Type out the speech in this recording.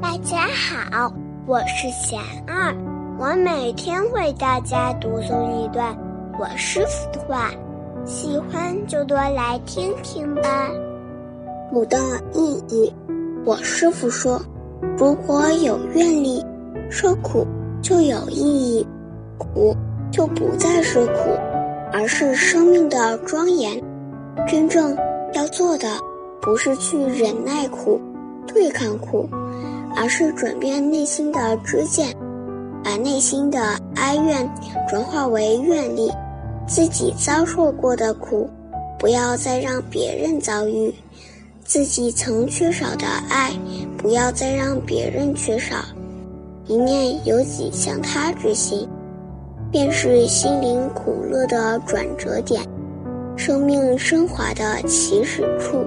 大家好，我是贤儿，我每天为大家读诵一段我师傅的话，喜欢就多来听听吧。苦的意义，我师傅说，如果有愿力，受苦就有意义，苦就不再是苦，而是生命的庄严。真正要做的，不是去忍耐苦。对抗苦，而是转变内心的知见，把内心的哀怨转化为愿力。自己遭受过的苦，不要再让别人遭遇；自己曾缺少的爱，不要再让别人缺少。一念由己向他之心，便是心灵苦乐的转折点，生命升华的起始处。